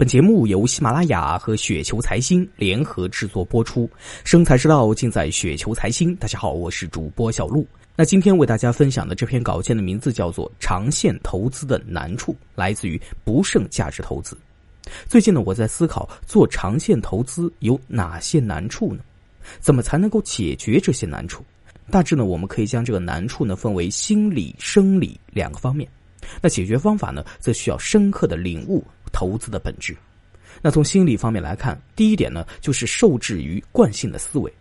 本节目由喜马拉雅和雪球财经联合制作播出，生财之道尽在雪球财经。大家好，我是主播小璐。那今天为大家分享的这篇稿件的名字叫做《长线投资的难处》，来自于不胜价值投资。最近呢，我在思考做长线投资有哪些难处呢？怎么才能够解决这些难处？大致呢，我们可以将这个难处呢分为心理、生理两个方面。那解决方法呢，则需要深刻的领悟。投资的本质，那从心理方面来看，第一点呢，就是受制于惯性的思维，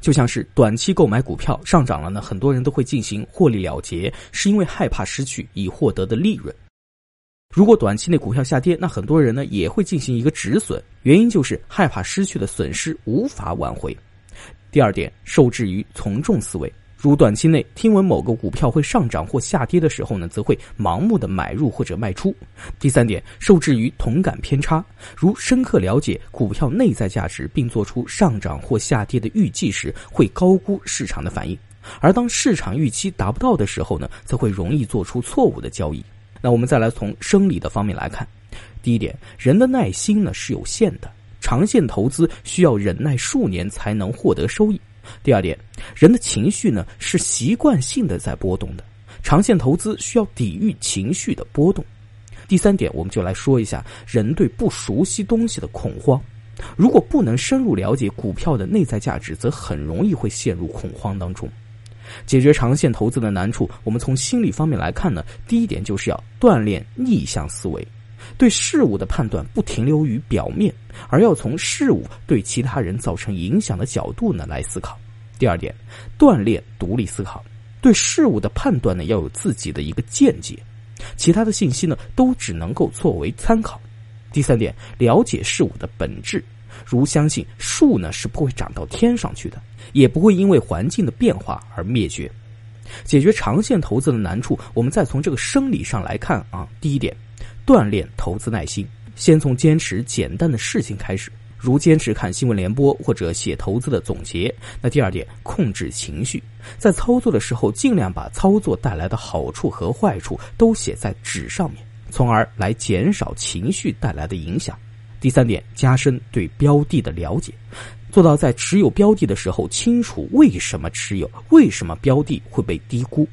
就像是短期购买股票上涨了呢，很多人都会进行获利了结，是因为害怕失去已获得的利润。如果短期内股票下跌，那很多人呢也会进行一个止损，原因就是害怕失去的损失无法挽回。第二点，受制于从众思维。如短期内听闻某个股票会上涨或下跌的时候呢，则会盲目的买入或者卖出。第三点，受制于同感偏差，如深刻了解股票内在价值并做出上涨或下跌的预计时，会高估市场的反应；而当市场预期达不到的时候呢，则会容易做出错误的交易。那我们再来从生理的方面来看，第一点，人的耐心呢是有限的，长线投资需要忍耐数年才能获得收益。第二点，人的情绪呢是习惯性的在波动的，长线投资需要抵御情绪的波动。第三点，我们就来说一下人对不熟悉东西的恐慌。如果不能深入了解股票的内在价值，则很容易会陷入恐慌当中。解决长线投资的难处，我们从心理方面来看呢，第一点就是要锻炼逆向思维。对事物的判断不停留于表面，而要从事物对其他人造成影响的角度呢来思考。第二点，锻炼独立思考，对事物的判断呢要有自己的一个见解，其他的信息呢都只能够作为参考。第三点，了解事物的本质，如相信树呢是不会长到天上去的，也不会因为环境的变化而灭绝。解决长线投资的难处，我们再从这个生理上来看啊。第一点。锻炼投资耐心，先从坚持简单的事情开始，如坚持看新闻联播或者写投资的总结。那第二点，控制情绪，在操作的时候尽量把操作带来的好处和坏处都写在纸上面，从而来减少情绪带来的影响。第三点，加深对标的的了解，做到在持有标的的时候清楚为什么持有，为什么标的会被低估。